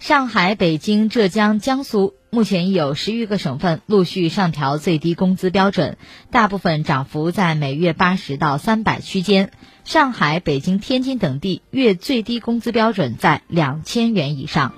上海北京浙江江苏目前已有十余个省份陆续上调最低工资标准大部分涨幅在每月八十到三百区间。上海北京天津等地月最低工资标准在两千元以上。